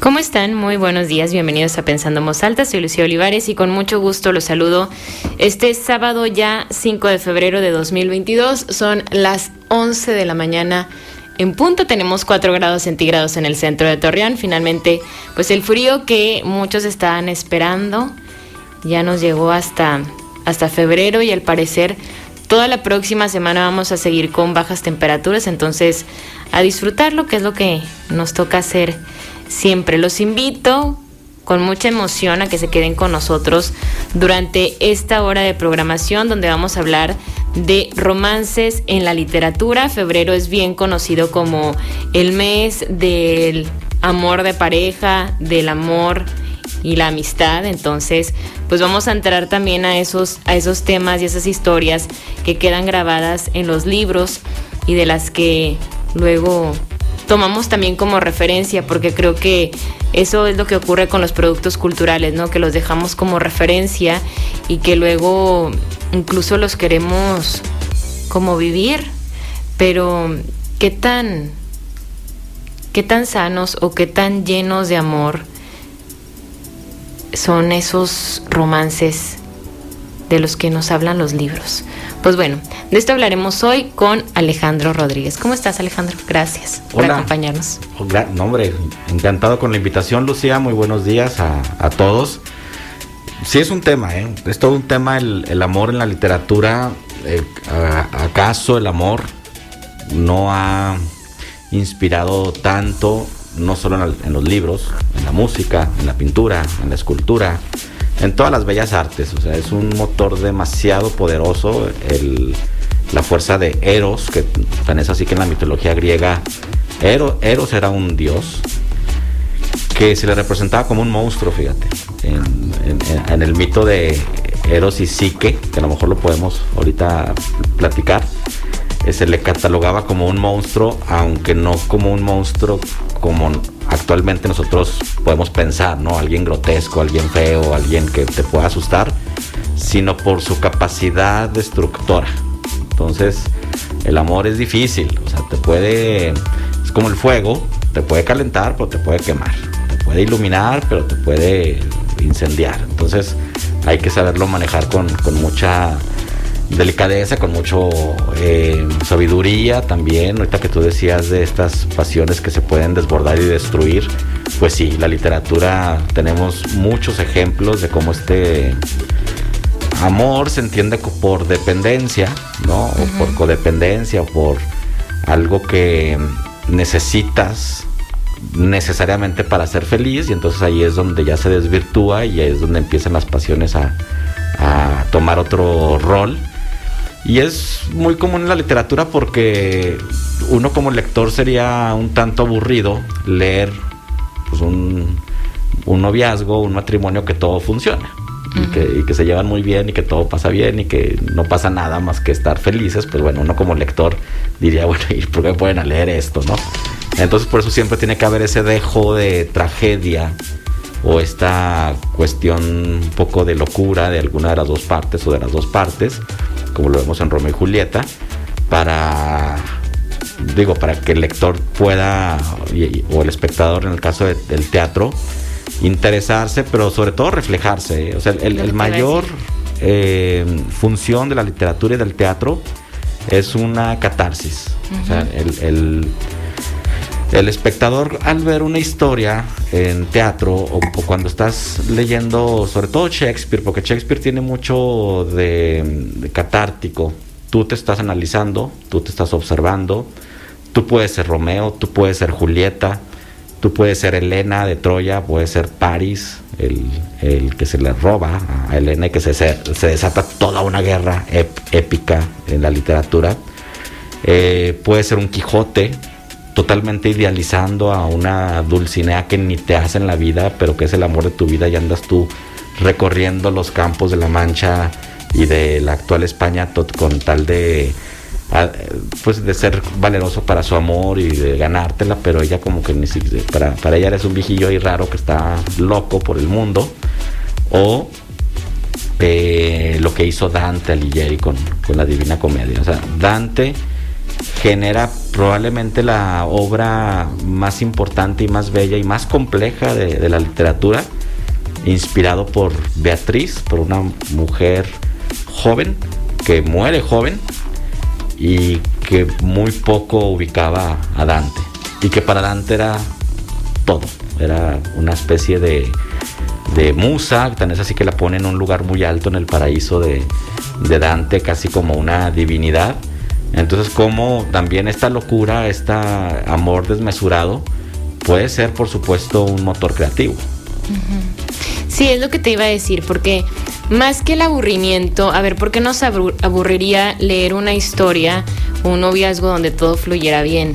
¿Cómo están? Muy buenos días, bienvenidos a Pensando Moz Alta, soy Lucía Olivares y con mucho gusto los saludo este sábado ya 5 de febrero de 2022, son las 11 de la mañana en punto, tenemos 4 grados centígrados en el centro de Torreón, finalmente pues el frío que muchos estaban esperando ya nos llegó hasta, hasta febrero y al parecer toda la próxima semana vamos a seguir con bajas temperaturas, entonces a disfrutarlo, que es lo que nos toca hacer siempre. Los invito con mucha emoción a que se queden con nosotros durante esta hora de programación donde vamos a hablar de romances en la literatura. Febrero es bien conocido como el mes del amor de pareja, del amor y la amistad. Entonces, pues vamos a entrar también a esos, a esos temas y esas historias que quedan grabadas en los libros y de las que luego tomamos también como referencia, porque creo que eso es lo que ocurre con los productos culturales, ¿no? Que los dejamos como referencia y que luego incluso los queremos como vivir, pero qué tan qué tan sanos o qué tan llenos de amor son esos romances de los que nos hablan los libros. Pues bueno, de esto hablaremos hoy con Alejandro Rodríguez. ¿Cómo estás, Alejandro? Gracias por acompañarnos. No, hombre, encantado con la invitación, Lucía. Muy buenos días a, todos. Sí, es un tema, ¿eh? es todo un tema el, amor en la literatura. Eh, ¿Acaso el amor no ha inspirado tanto, no solo en, en los libros, en la música, en la pintura, en la escultura? En todas las bellas artes. O sea, es un motor demasiado poderoso. la fuerza de Eros, que tan es así que en la mitología griega Eros, era un dios que se le representaba como un monstruo, fíjate. En, el mito de Eros y Psique, que a lo mejor lo podemos ahorita platicar, eh, se le catalogaba como un monstruo, aunque no como un monstruo como actualmente nosotros podemos pensar, ¿no? Alguien grotesco, alguien feo, alguien que te pueda asustar, sino por su capacidad destructora. Entonces, el amor es difícil, o sea, te puede, es como el fuego, te puede calentar, pero te puede quemar, te puede iluminar, pero te puede incendiar. Entonces, hay que saberlo manejar con, con mucha delicadeza, con mucho eh, sabiduría también. Ahorita que tú decías de estas pasiones que se pueden desbordar y destruir, pues sí, la literatura tenemos muchos ejemplos de cómo este amor se entiende por dependencia, ¿no? O por codependencia, o por algo que necesitas necesariamente para ser feliz y entonces ahí es donde ya se desvirtúa y ahí es donde empiezan las pasiones a, a tomar otro rol y es muy común en la literatura porque uno como lector sería un tanto aburrido leer pues, un, noviazgo, un matrimonio que todo funciona. y, que, y, que, se llevan muy bien y que todo pasa bien y que no pasa nada más que estar felices, pues bueno, uno como lector diría, bueno, ¿y por qué pueden leer esto, no? Entonces por eso siempre tiene que haber ese dejo de tragedia o esta cuestión un poco de locura de alguna de las dos partes o de las dos partes como lo vemos en Romeo y Julieta, para digo, para que el lector pueda, o el espectador en el caso del teatro, interesarse, pero sobre todo reflejarse. ¿eh? O sea, el, mayor eh, función de la literatura y del teatro es una catarsis. O sea, el, el, espectador al ver una historia en teatro o, cuando estás leyendo, sobre todo Shakespeare, porque Shakespeare tiene mucho de, catártico. Tú te estás analizando, tú te estás observando. Tú puedes ser Romeo, tú puedes ser Julieta, tú puedes ser Elena de Troya, puedes ser Paris, el, que se le roba a Elena y que se, se, desata toda una guerra épica en la literatura. Eh, puede ser un Quijote, totalmente idealizando a una Dulcinea que ni te hace en la vida, pero que es el amor de tu vida y andas tú recorriendo los campos de la Mancha y de la actual España con tal de pues de ser valeroso para su amor y de ganártela, pero ella como que ni siquiera, para, para ella eres un viejillo ahí raro que está loco por el mundo, o eh, lo que hizo Dante Alighieri con, con la Divina Comedia. O sea, Dante genera probablemente la obra más importante y más bella y más compleja de, la literatura, inspirado por Beatriz, por una mujer joven que muere joven y que muy poco ubicaba a Dante y que para Dante era todo, era una especie de, de musa, tan es así que la pone en un lugar muy alto en el paraíso de, de Dante, casi como una divinidad. Entonces, como también esta locura, este amor desmesurado, puede ser, por supuesto, un motor creativo. Sí, es lo que te iba a decir, porque más que el aburrimiento, a ver, ¿por qué nos aburriría leer una historia, un noviazgo donde todo fluyera bien?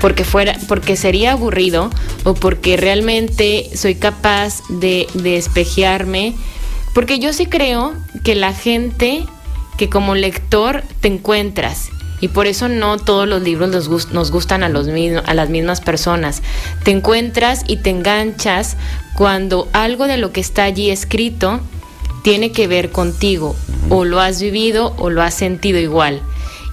Porque fuera, porque sería aburrido o porque realmente soy capaz de, de. Porque yo sí creo que la gente que como lector te encuentras y por eso no todos los libros nos, gustan a, los a las mismas personas. Te encuentras y te enganchas cuando algo de lo que está allí escrito tiene que ver contigo, o lo has vivido o lo has sentido igual.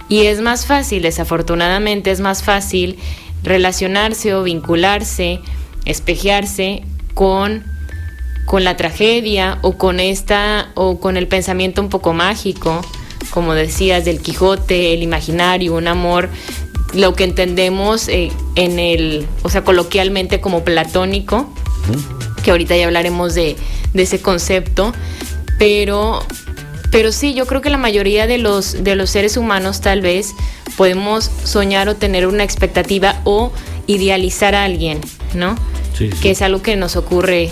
Y es más fácil, desafortunadamente es más fácil relacionarse o vincularse, espejearse con con la tragedia o con esta o con el pensamiento un poco mágico, como decías, del Quijote, el imaginario, un amor, lo que entendemos eh, en el, o sea, coloquialmente como platónico, que ahorita ya hablaremos de, de, ese concepto, pero, pero sí, yo creo que la mayoría de los, de los seres humanos tal vez podemos soñar o tener una expectativa o idealizar a alguien, ¿no? Que es algo que nos ocurre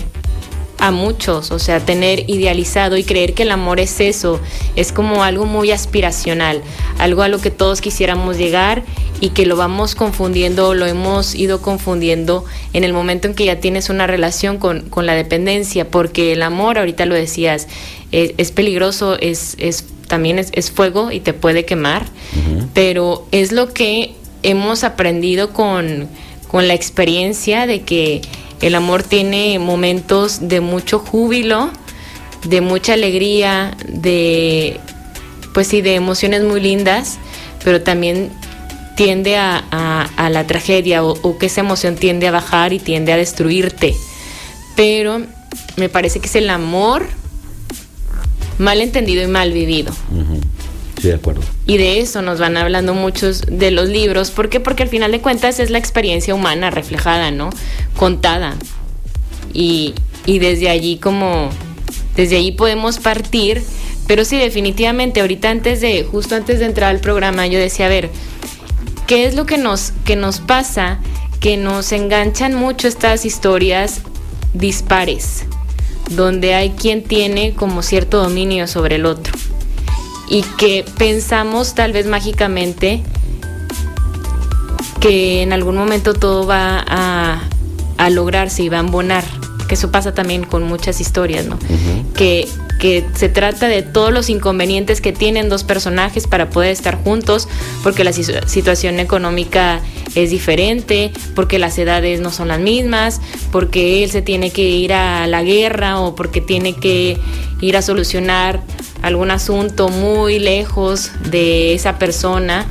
a muchos, o sea, tener idealizado y creer que el amor es eso, es como algo muy aspiracional, algo a lo que todos quisiéramos llegar y que lo vamos confundiendo, lo hemos ido confundiendo en el momento en que ya tienes una relación con, la dependencia, porque el amor, ahorita lo decías, es, peligroso, es, es también es, fuego y te puede quemar, pero es lo que hemos aprendido con, con la experiencia de que el amor tiene momentos de mucho júbilo, de mucha alegría, de pues sí, de emociones muy lindas, pero también tiende a, la tragedia o, que esa emoción tiende a bajar y tiende a destruirte. Pero me parece que es el amor mal entendido y mal vivido. De acuerdo. Y de eso nos van hablando muchos de los libros. ¿Por qué? Porque al final de cuentas es la experiencia humana reflejada, ¿no? Contada. Y, y desde allí como, desde allí podemos partir. Pero sí, definitivamente, ahorita antes de, justo antes de entrar al programa, yo decía, a ver, ¿qué es lo que nos, que nos pasa? Que nos enganchan mucho estas historias dispares, donde hay quien tiene como cierto dominio sobre el otro y que pensamos tal vez mágicamente que en algún momento todo va a, lograrse y va a embonar. Que eso pasa también con muchas historias, ¿no? que, que se trata de todos los inconvenientes que tienen dos personajes para poder estar juntos, porque la situación económica es diferente, porque las edades no son las mismas, porque él se tiene que ir a la guerra o porque tiene que ir a solucionar algún asunto muy lejos de esa persona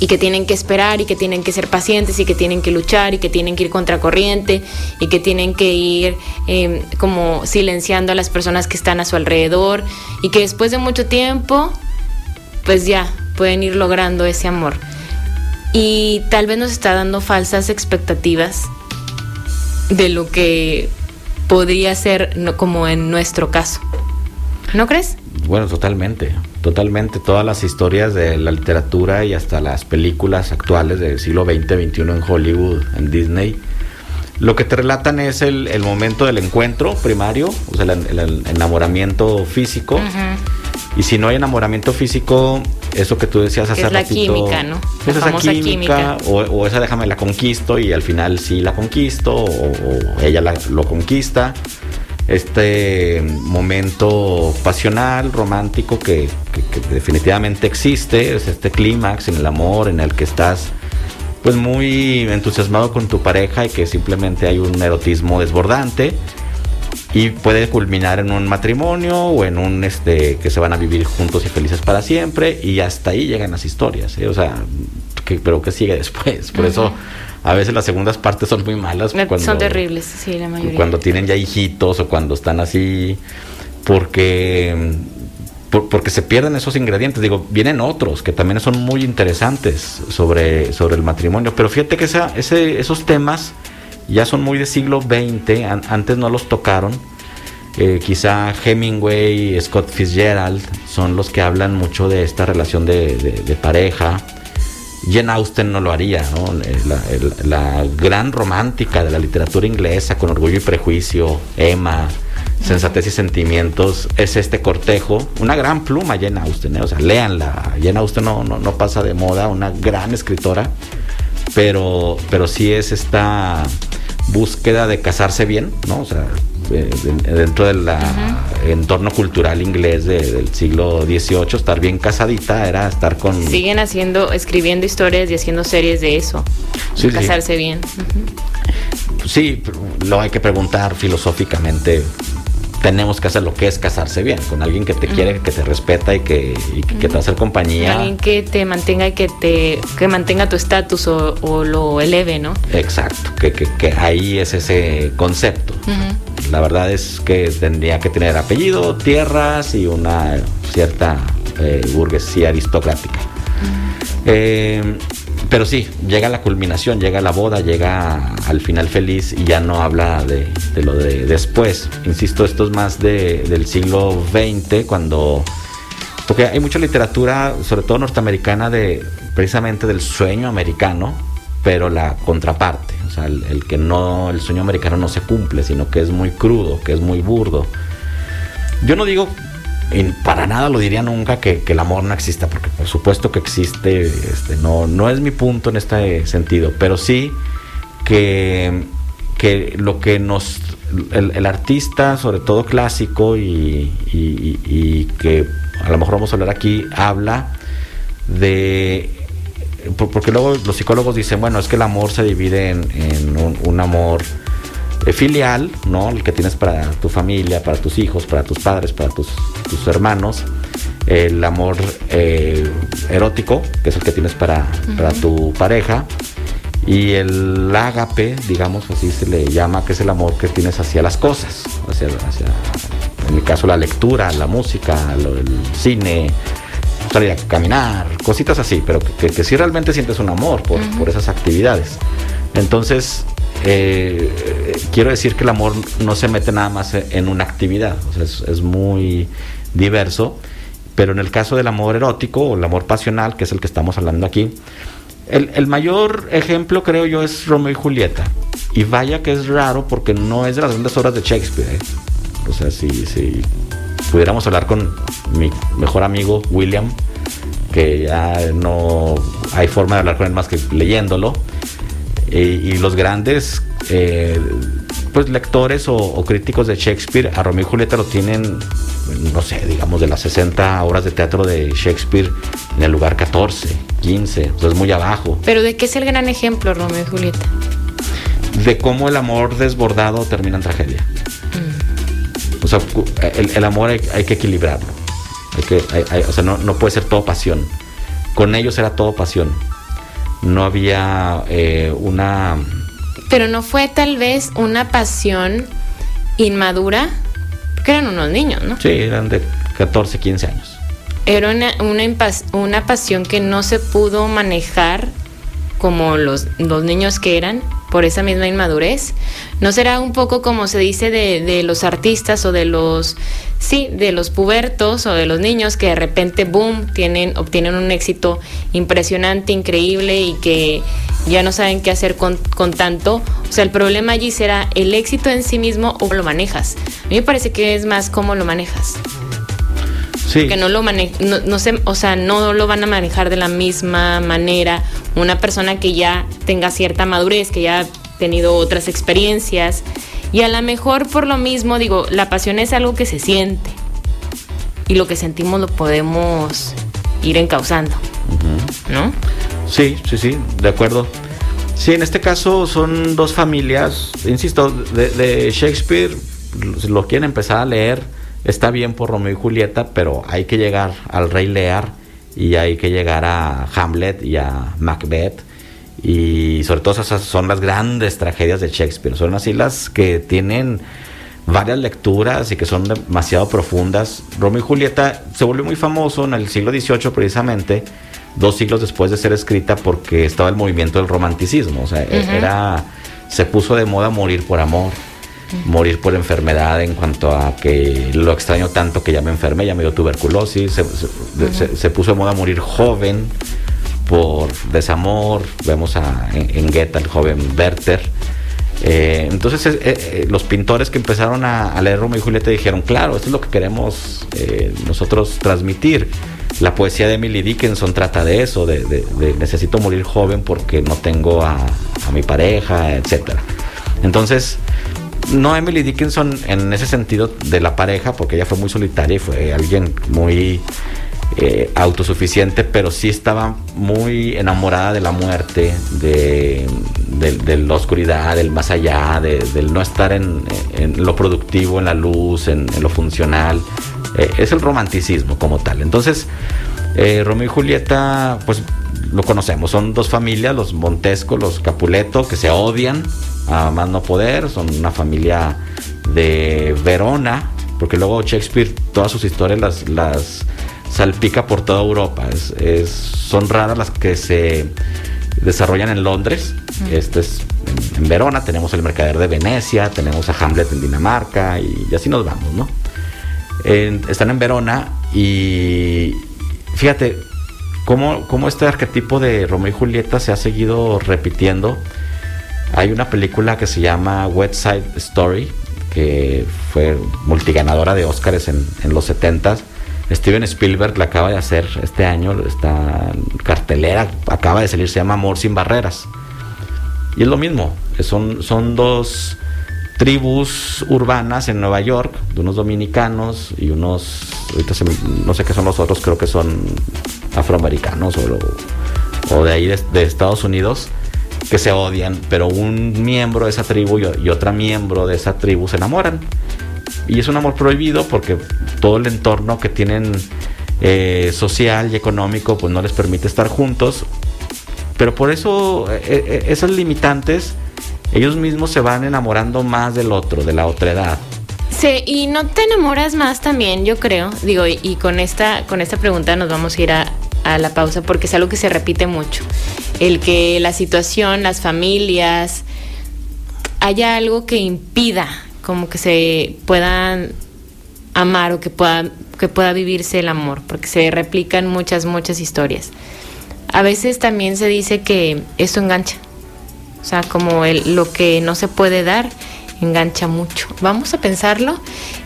y que tienen que esperar y que tienen que ser pacientes y que tienen que luchar y que tienen que ir contracorriente y que tienen que ir em, como silenciando a las personas que están a su alrededor y que después de mucho tiempo pues ya pueden ir logrando ese amor. Y tal vez nos está dando falsas expectativas de lo que podría ser como en nuestro caso. ¿No crees? Bueno, totalmente, totalmente. Todas las historias de la literatura y hasta las películas actuales del siglo XX, XXI en Hollywood, en Disney, lo que te relatan es el, momento del encuentro primario, o sea, el, enamoramiento físico. Y si no hay enamoramiento físico, eso que tú decías hace es la química, ¿no? esa química, O, esa déjame la conquisto y al final sí la conquisto, o, ella lo conquista este momento pasional, romántico que, definitivamente existe, es este clímax en el amor en el que estás pues muy entusiasmado con tu pareja y que simplemente hay un erotismo desbordante. y puede culminar en un matrimonio o en un este que se van a vivir juntos y felices para siempre y hasta ahí llegan las historias ¿eh? o sea que, pero que sigue después por eso a veces las segundas partes son muy malas cuando, son terribles sí la mayoría cuando tienen ya hijitos o cuando están así porque porque se pierden esos ingredientes. Digo, vienen otros que también son muy interesantes sobre, sobre el matrimonio. Pero fíjate que esa, ese, esos temas ya son muy de siglo XX, antes no los tocaron. Eh, quizá Hemingway, Scott Fitzgerald son los que hablan mucho de esta relación de, pareja. Jane Austen no lo haría, ¿no? Eh, la, gran romántica de la literatura inglesa, con orgullo y prejuicio, Emma, sensatez y sentimientos, es este cortejo. Una gran pluma, Jane Austen, ¿eh? o sea, léanla. Jane Austen no, no, no pasa de moda, una gran escritora, pero, pero sí es esta búsqueda de casarse bien, ¿no? O sea, dentro del entorno cultural inglés del siglo XVIII, estar bien casadita era estar con... Siguen haciendo, escribiendo historias y haciendo series de eso, casarse bien. Sí, lo hay que preguntar filosóficamente tenemos que hacer lo que es casarse bien, con alguien que te quiere, que te respeta y que, te va a hacer compañía. Alguien que te mantenga y que te que mantenga tu estatus o, lo eleve, ¿no? Exacto, que, que, ahí es ese concepto. La verdad es que tendría que tener apellido, tierras y una cierta eh, burguesía aristocrática. Eh, pero sí, llega la culminación, llega la boda, llega al final feliz y ya no habla de, lo de después. Insisto, esto es más del siglo XX, cuando... Porque hay mucha literatura, sobre todo norteamericana, de precisamente del sueño americano, pero la contraparte, o sea, el, que no, el sueño americano no se cumple, sino que es muy crudo, que es muy burdo. Yo no digo y para nada lo diría nunca que, el amor no exista, porque por supuesto que existe, este, no, no es mi punto en este sentido, pero sí que, que lo que nos, el, artista, sobre todo clásico, y, que a lo mejor vamos a hablar aquí, habla de porque luego los psicólogos dicen, bueno, es que el amor se divide en, un, amor filial, ¿no? El que tienes para tu familia, para tus hijos, para tus padres, para tus, hermanos. El amor eh, erótico, que es el que tienes para, para tu pareja. Y el ágape, digamos así se le llama, que es el amor que tienes hacia las cosas, hacia, en mi caso la lectura, la música, el cine, salir a caminar, cositas así, pero que, que, sí realmente sientes un amor por, por esas actividades. Entonces, eh, quiero decir que el amor no se mete nada más en una actividad, es, muy diverso, pero en el caso del amor erótico o el amor pasional, que es el que estamos hablando aquí, el, mayor ejemplo creo yo es Romeo y Julieta. Y vaya que es raro porque no es de las grandes obras de Shakespeare. ¿eh? O sea, si, si pudiéramos hablar con mi mejor amigo William, que ya no hay forma de hablar con él más que leyéndolo, y los grandes eh, pues lectores o, críticos de Shakespeare a Romeo y Julieta lo tienen, no sé, digamos de las 60 obras de teatro de Shakespeare en el lugar 14, 15, o sea, es muy abajo. Pero ¿de qué es el gran ejemplo Romeo y Julieta? De cómo el amor desbordado termina en tragedia. Mm. O sea, el, amor hay, que equilibrarlo. Hay que, o sea, no, no puede ser todo pasión. Con ellos era todo pasión no había eh, una... Pero no fue tal vez una pasión inmadura, porque eran unos niños, ¿no? Sí, eran de 14, 15 años. Era una, una, pasión que no se pudo manejar como los, los niños que eran por esa misma inmadurez. ¿No será un poco como se dice de, de, los artistas o de los, sí, de los pubertos o de los niños que de repente, boom, tienen, obtienen un éxito impresionante, increíble y que ya no saben qué hacer con, con tanto? O sea, el problema allí será el éxito en sí mismo o lo manejas. A mí me parece que es más cómo lo manejas. Sí. Que no lo mane no, no o sea, no lo van a manejar de la misma manera una persona que ya tenga cierta madurez, que ya ha tenido otras experiencias. Y a lo mejor por lo mismo, digo, la pasión es algo que se siente. Y lo que sentimos lo podemos ir encauzando. ¿No? Sí, sí, sí, de acuerdo. Sí, en este caso son dos familias, insisto, de, Shakespeare, si lo quieren empezar a leer, está bien por Romeo y Julieta, pero hay que llegar al Rey Lear y hay que llegar a Hamlet y a Macbeth. Y sobre todo esas son las grandes tragedias de Shakespeare. Son así las que tienen varias lecturas y que son demasiado profundas. Romeo y Julieta se volvió muy famoso en el siglo XVIII precisamente, dos siglos después de ser escrita porque estaba el movimiento del romanticismo. O sea, era, se puso de moda morir por amor morir por enfermedad en cuanto a que lo extraño tanto que ya me enfermé, ya me dio tuberculosis, se, puso de moda morir joven por desamor, vemos a, en, Goethe el joven Werther. Eh, entonces eh, eh, los pintores que empezaron a, leer Romeo y Julieta dijeron, claro, esto es lo que queremos nosotros transmitir. La poesía de Emily Dickinson trata de eso, de, necesito morir joven porque no tengo a, a mi pareja, etcétera. Entonces, no Emily Dickinson en ese sentido de la pareja, porque ella fue muy solitaria y fue alguien muy eh, autosuficiente, pero sí estaba muy enamorada de la muerte, de, la oscuridad, del más allá, del no estar en, lo productivo, en la luz, en, lo funcional. Eh, es el romanticismo como tal. Entonces, eh, Romeo y Julieta, pues lo conocemos, son dos familias, los Montesco, los Capuleto, que se odian a más no poder, son una familia de Verona, porque luego Shakespeare todas sus historias las, las salpica por toda Europa, es, son raras las que se desarrollan en Londres, este es en, Verona, tenemos el Mercader de Venecia, tenemos a Hamlet en Dinamarca y, así nos vamos, ¿no? están en Verona y fíjate cómo, cómo este arquetipo de Romeo y Julieta se ha seguido repitiendo hay una película que se llama West Side Story, que fue multiganadora de Oscars en, los 70 Steven Spielberg la acaba de hacer este año, está cartelera, acaba de salir, se llama Amor sin barreras. Y es lo mismo, son, son dos tribus urbanas en Nueva York, de unos dominicanos y unos, ahorita no sé qué son los otros, creo que son afroamericanos o, de ahí de Estados Unidos que se odian, pero un miembro de esa tribu y, otra miembro de esa tribu se enamoran. Y es un amor prohibido porque todo el entorno que tienen eh, social y económico pues no les permite estar juntos. Pero por eso eh, eh, esas limitantes, ellos mismos se van enamorando más del otro, de la otra edad. Sí, y no te enamoras más también, yo creo. Digo, y, con esta, con esta pregunta nos vamos a ir a, a la pausa porque es algo que se repite mucho. El que la situación, las familias, haya algo que impida como que se puedan amar o que pueda, que pueda vivirse el amor, porque se replican muchas, muchas historias. A veces también se dice que esto engancha, o sea, como el, lo que no se puede dar engancha mucho. Vamos a pensarlo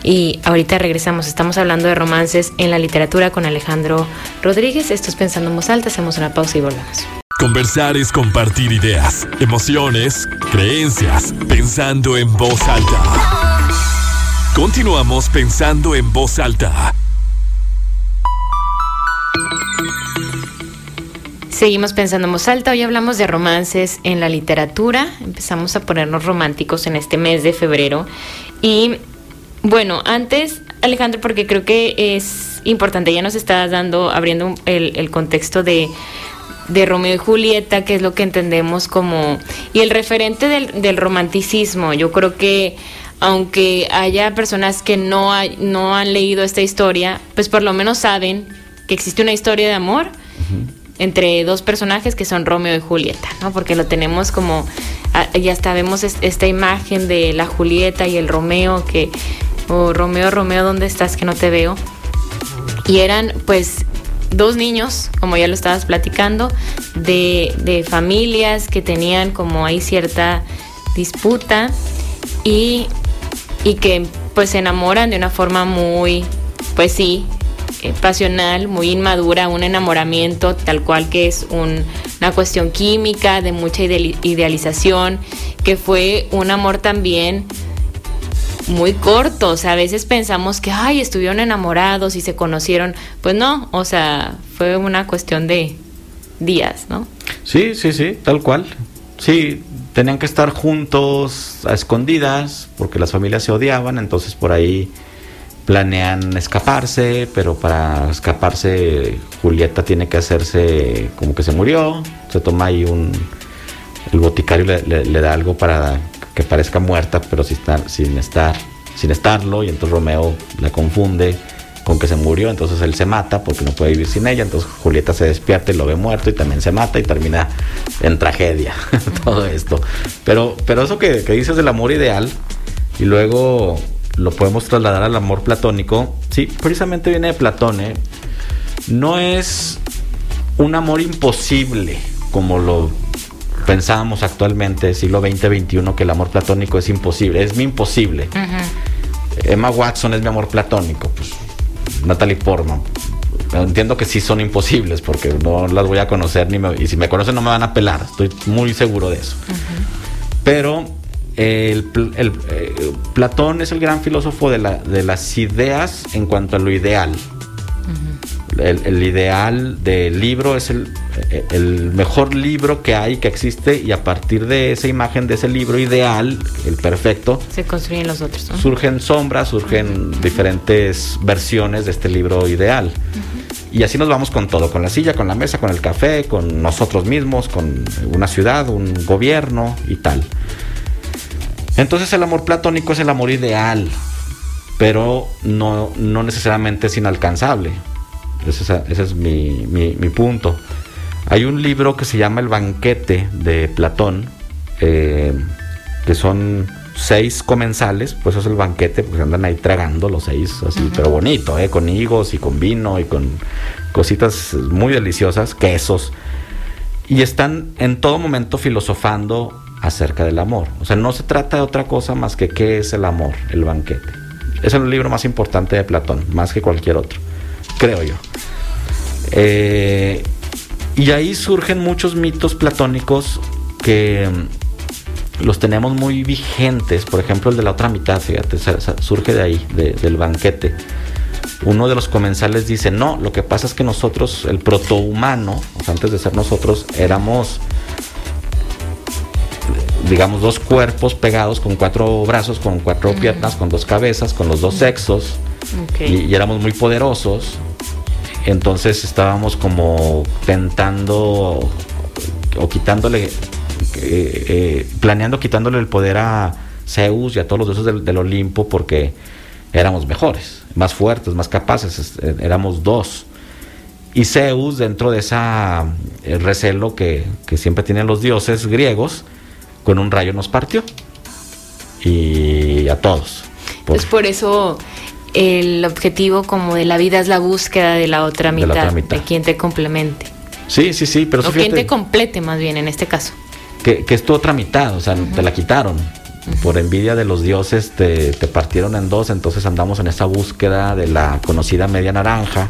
y ahorita regresamos. Estamos hablando de romances en la literatura con Alejandro Rodríguez. Esto es Pensando en Voz Alta. Hacemos una pausa y volvemos. Conversar es compartir ideas, emociones, creencias, pensando en voz alta. Continuamos pensando en voz alta. Seguimos pensando en voz alta. Hoy hablamos de romances en la literatura. Empezamos a ponernos románticos en este mes de febrero. Y bueno, antes, Alejandro, porque creo que es importante, ya nos estás dando, abriendo el, contexto de, Romeo y Julieta, que es lo que entendemos como... Y el referente del, romanticismo, yo creo que aunque haya personas que no, no han leído esta historia, pues por lo menos saben que existe una historia de amor entre dos personajes que son Romeo y Julieta, ¿no? Porque lo tenemos como, ah, ya hasta vemos esta imagen de la Julieta y el Romeo, que, oh, Romeo, Romeo, ¿dónde estás? Que no te veo. Y eran pues dos niños, como ya lo estabas platicando, de, de familias que tenían como ahí cierta disputa y, y que pues se enamoran de una forma muy, pues sí, eh, pasional, muy inmadura, un enamoramiento tal cual que es una cuestión química, de mucha idealización, que fue un amor también muy corto, o sea, a veces pensamos que, ay, estuvieron enamorados y se conocieron, pues no, o sea, fue una cuestión de días, ¿no? Sí, sí, sí, tal cual. Sí, tenían que estar juntos a escondidas porque las familias se odiaban, entonces por ahí planean escaparse, pero para escaparse Julieta tiene que hacerse como que se murió, se toma ahí un... El boticario le, da algo para que parezca muerta, pero sin estar, sin estar, sin estarlo, y entonces Romeo la confunde con que se murió, entonces él se mata porque no puede vivir sin ella, entonces Julieta se despierta y lo ve muerto y también se mata y termina en tragedia todo esto. Pero, pero eso que dices del amor ideal y luego lo podemos trasladar al amor platónico, sí, precisamente viene de Platón, ¿eh? no es un amor imposible como lo pensábamos actualmente, siglo XX-XXI, que el amor platónico es imposible, es mi imposible. Emma Watson es mi amor platónico, pues Natalie Portman. Entiendo que sí son imposibles porque no las voy a conocer ni y si me conocen no me van a pelar, estoy muy seguro de eso. Pero el, eh, Platón es el gran filósofo de, las ideas en cuanto a lo ideal. el, ideal del libro es el, mejor libro que hay, que existe, y a partir de esa imagen de ese libro ideal, el perfecto, se construyen los otros. Surgen sombras, surgen diferentes versiones de este libro ideal. Y así nos vamos con todo, con la silla, con la mesa, con el café, con nosotros mismos, con una ciudad, un gobierno y tal. Entonces el amor platónico es el amor ideal, pero no, necesariamente es inalcanzable. Ese, es mi, punto. Hay un libro que se llama El banquete de Platón, eh, que son seis comensales, pues eso es el banquete, porque andan ahí tragando los seis, así, pero bonito, ¿eh? con higos y con vino y con cositas muy deliciosas, quesos. Y están en todo momento filosofando acerca del amor. O sea, no se trata de otra cosa más que qué es el amor, el banquete. Es el libro más importante de Platón, más que cualquier otro, creo yo. Eh, y ahí surgen muchos mitos platónicos que mm, los tenemos muy vigentes. Por ejemplo, el de la otra mitad, fíjate, surge de ahí, del banquete. Uno de los comensales dice, no, lo que pasa es que nosotros, el protohumano, antes de ser nosotros, éramos digamos, dos cuerpos pegados con cuatro brazos, con cuatro piernas, con dos cabezas, con los dos sexos. Y, éramos muy poderosos. Entonces estábamos como tentando o quitándole, eh, eh, planeando quitándole el poder a Zeus y a todos los dioses del, Olimpo porque éramos mejores, más fuertes, más capaces, eh, éramos dos. Y Zeus, dentro de esa recelo que, que siempre tienen los dioses griegos, con un rayo nos partió. Y a todos. Por, Entonces por eso el objetivo como de la vida es la búsqueda de la otra mitad, de, quien te complemente. Sí, sí, sí, pero... O quien te complete más bien en este caso. Que, que es tu otra mitad, o sea, te la quitaron. Por envidia de los dioses te, te partieron en dos, entonces andamos en esa búsqueda de la conocida media naranja,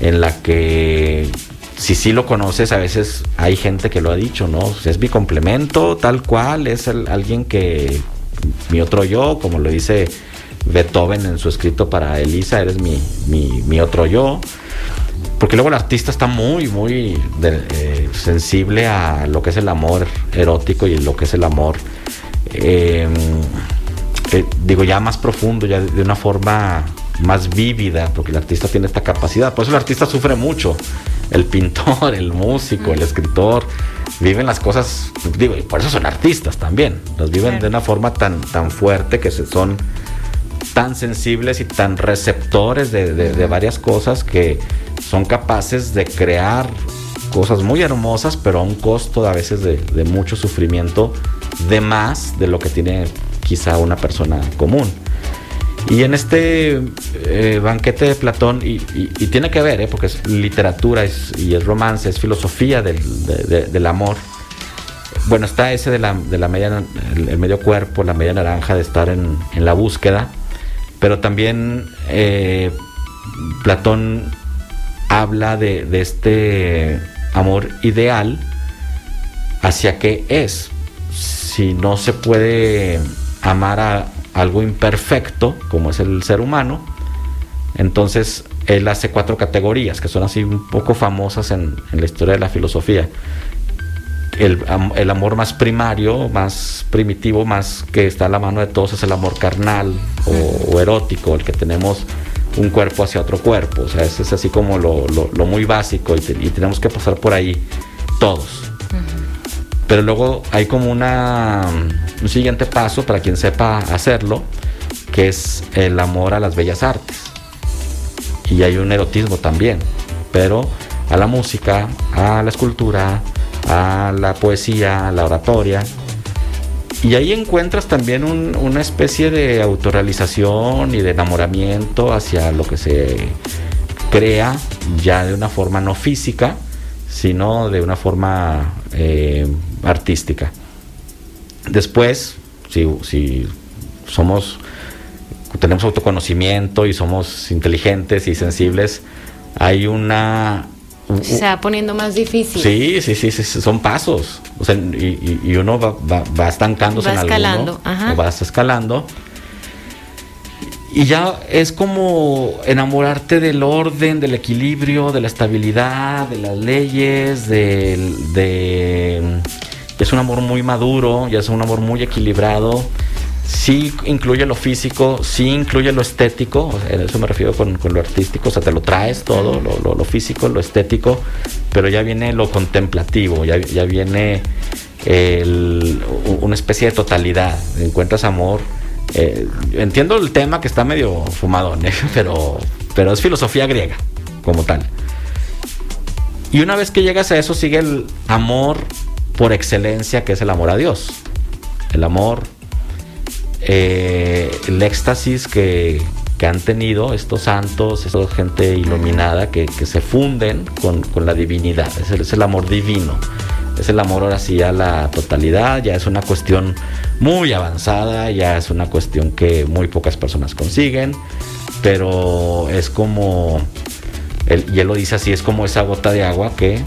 en la que si sí lo conoces, a veces hay gente que lo ha dicho, ¿no? Es mi complemento, tal cual, es alguien que mi otro yo, como lo dice Beethoven en su escrito para Elisa, eres mi, mi, otro yo. Porque luego el artista está muy, muy eh, sensible a lo que es el amor erótico y lo que es el amor, em, eh, digo, ya más profundo, ya de una forma más vívida, porque el artista tiene esta capacidad. Por eso el artista sufre mucho. El pintor, el músico, el escritor, viven las cosas, digo, y por eso son artistas también. Los viven de una forma tan, tan fuerte que se son tan sensibles y tan receptores de, varias cosas que son capaces de crear cosas muy hermosas, pero a un costo a veces de, de mucho sufrimiento, de más de lo que tiene quizá una persona común. Y en este eh, banquete de Platón, y, tiene que ver, eh, porque es literatura y es romance, es filosofía del, amor. Bueno, está ese de la, de la media, el, medio cuerpo, la media naranja, de estar en, la búsqueda, pero también eh, Platón habla de, de este amor ideal hacia qué es. Si no se puede amar a, algo imperfecto, como es el ser humano. Entonces, él hace cuatro categorías que son así un poco famosas en, la historia de la filosofía. el, el, amor más primario, más primitivo, más que está a la mano de todos es el amor carnal o, erótico, el que tenemos un cuerpo hacia otro cuerpo. O sea, ese es así como lo, lo, muy básico y, tenemos que pasar por ahí todos. Pero luego hay como una, un siguiente paso para quien sepa hacerlo, que es el amor a las bellas artes. Y hay un erotismo también, pero a la música, a la escultura, a la poesía, a la oratoria. Y ahí encuentras también una especie de autorrealización y de enamoramiento hacia lo que se crea ya de una forma no física, sino de una forma eh, artística. Después, si, si somos, tenemos autoconocimiento y somos inteligentes y sensibles, hay una se va poniendo más difícil. Sí, sí, sí, sí son pasos. O sea, y, uno va, va, estancándose va escalando, va escalando. Y ya es como enamorarte del orden, del equilibrio, de la estabilidad, de las leyes, del, de... Es un amor muy maduro, ya es un amor muy equilibrado sí incluye lo físico, sí incluye lo estético, en eso me refiero con, lo artístico, o sea, te lo traes todo, lo, físico, lo estético, pero ya viene lo contemplativo, ya, ya viene una especie de totalidad, encuentras amor. Eh, entiendo el tema que está medio fumado, pero, pero es filosofía griega, como tal. Y una vez que llegas a eso, sigue el amor por excelencia, que es el amor a Dios. El amor eh, el éxtasis que, han tenido estos santos, esta gente iluminada que, se funden con, la divinidad. Es el, es el, amor divino. Es el amor ahora sí a la totalidad. Ya es una cuestión muy avanzada, ya es una cuestión que muy pocas personas consiguen. Pero es como, y él lo dice así, es como esa gota de agua que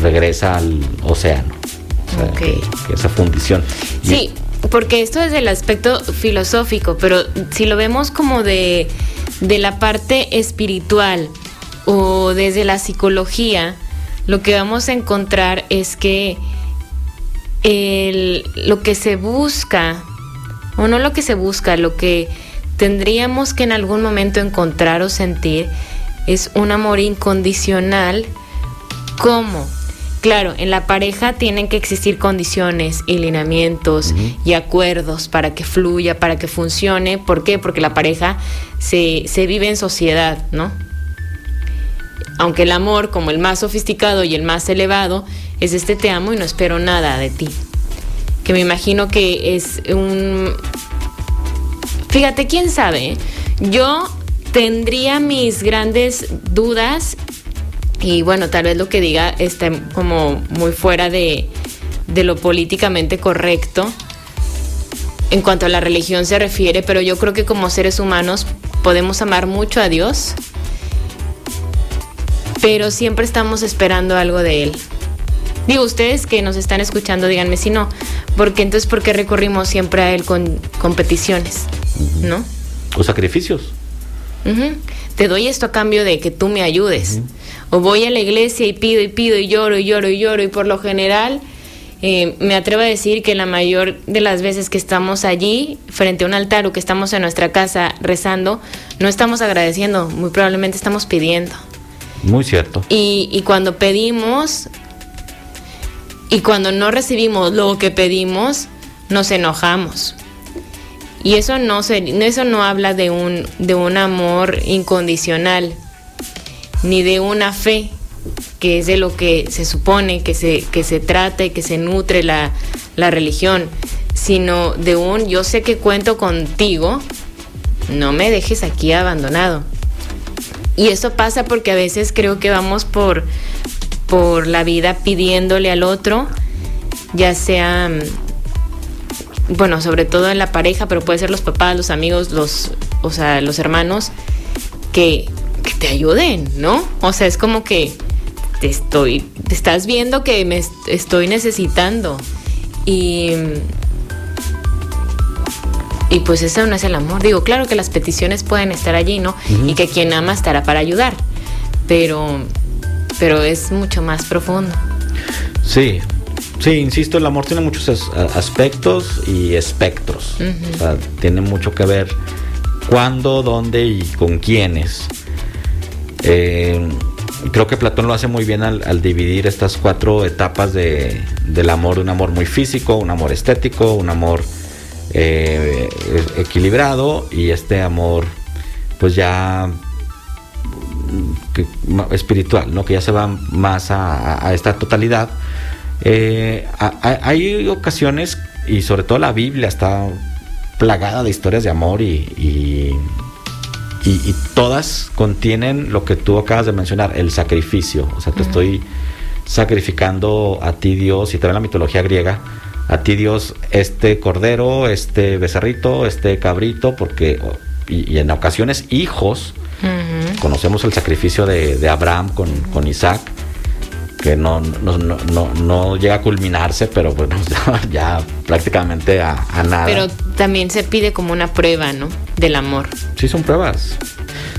regresa al océano. esa fundición. Sí, porque esto es el aspecto filosófico, pero si lo vemos como de, la parte espiritual o desde la psicología, lo que vamos a encontrar es que lo que se busca, o no lo que se busca, lo que tendríamos que en algún momento encontrar o sentir es un amor incondicional. ¿Cómo? Claro, en la pareja tienen que existir condiciones y lineamientos y acuerdos para que fluya, para que funcione. ¿Por qué? Porque la pareja se, vive en sociedad, ¿no? Aunque el amor, como el más sofisticado y el más elevado, es este te amo y no espero nada de ti. Que me imagino que es un... Fíjate, quién sabe. ¿eh? Yo tendría mis grandes dudas y bueno, tal vez lo que diga esté como muy fuera de, lo políticamente correcto en cuanto a la religión se refiere, pero yo creo que como seres humanos podemos amar mucho a Dios, pero siempre estamos esperando algo de Él. Digo, ustedes que nos están escuchando, díganme si no, porque entonces, ¿por qué recorrimos siempre a Él con, competiciones? ¿No? O sacrificios. Te doy esto a cambio de que tú me ayudes. O voy a la iglesia y pido y pido y lloro y lloro y lloro y por lo general eh, me atrevo a decir que la mayor de las veces que estamos allí frente a un altar o que estamos en nuestra casa rezando, no estamos agradeciendo, muy probablemente estamos pidiendo. Muy cierto. Y, y cuando pedimos y cuando no recibimos lo que pedimos, nos enojamos. Y eso no, se, eso no habla de un, de un amor incondicional, ni de una fe, que es de lo que se supone que se, que se trata y que se nutre la, la religión, sino de un yo sé que cuento contigo, no me dejes aquí abandonado. Y eso pasa porque a veces creo que vamos por, por la vida pidiéndole al otro, ya sea bueno, sobre todo en la pareja, pero puede ser los papás, los amigos, los, o sea, los hermanos, que, te ayuden, ¿no? O sea, es como que te estoy, te estás viendo que me estoy necesitando. Y, y pues eso no es el amor. Digo, claro que las peticiones pueden estar allí, ¿no? Y que quien ama estará para ayudar. Pero, pero es mucho más profundo. Sí, Sí, insisto, el amor tiene muchos aspectos y espectros. tiene mucho que ver cuándo, dónde y con quiénes. Eh, creo que Platón lo hace muy bien al, dividir estas cuatro etapas de, del amor, un amor muy físico, un amor estético, un amor eh, equilibrado y este amor pues ya espiritual, ¿no? que ya se va más a, esta totalidad. Eh, hay ocasiones, y sobre todo la Biblia está plagada de historias de amor y, todas contienen lo que tú acabas de mencionar, el sacrificio. O sea, te estoy sacrificando a ti Dios, y trae la mitología griega, a ti Dios este cordero, este becerrito, este cabrito, porque, y, en ocasiones hijos, conocemos el sacrificio de, Abraham con, con Isaac, que no, no, no, no, llega a culminarse, pero bueno, ya, prácticamente a, nada. Pero también se pide como una prueba, ¿no? Del amor. Sí, son pruebas.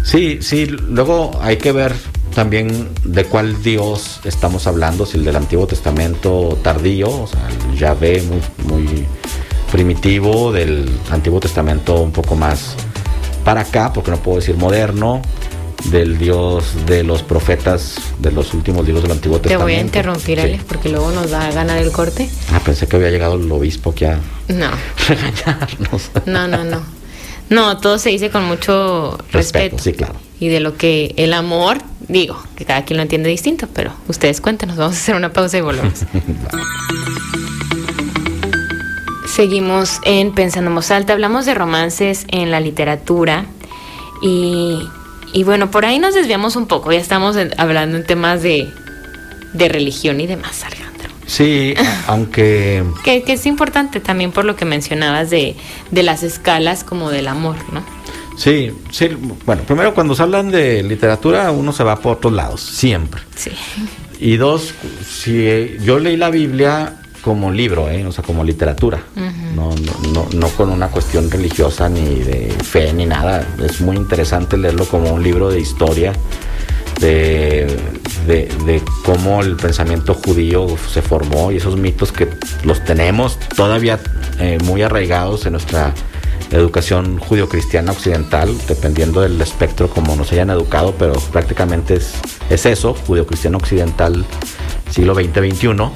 Sí, sí, luego hay que ver también de cuál Dios estamos hablando, si el del Antiguo Testamento tardío, o sea, el Yahvé muy, muy primitivo, del Antiguo Testamento un poco más para acá, porque no puedo decir moderno, del Dios de los profetas de los últimos libros del Antiguo Testamento. Te voy a interrumpir, Alex, porque luego nos va a ganar el corte. Ah, pensé que había llegado el obispo que a no. regañarnos. No, no, no. No, todo se dice con mucho respeto. Sí, claro. Y de lo que el amor, digo, que cada quien lo entiende distinto, pero ustedes cuéntenos, vamos a hacer una pausa y volvemos. Seguimos en Pensando en Alta, hablamos de romances en la literatura y y bueno, por ahí nos desviamos un poco, ya estamos hablando en temas de, religión y demás, Alejandro. Sí, aunque... que, es importante también por lo que mencionabas de, las escalas como del amor, ¿no? Sí, sí, bueno, primero cuando se hablan de literatura uno se va por otros lados, siempre. Sí. Y dos, si yo leí la Biblia como libro, ¿eh? o sea, como literatura, no, no, no, con una cuestión religiosa ni de fe ni nada. Es muy interesante leerlo como un libro de historia de, de, cómo el pensamiento judío se formó y esos mitos que los tenemos todavía eh, muy arraigados en nuestra educación judio-cristiana occidental, dependiendo del espectro como nos hayan educado, pero prácticamente es, es eso, judio-cristiano occidental siglo XX-XXI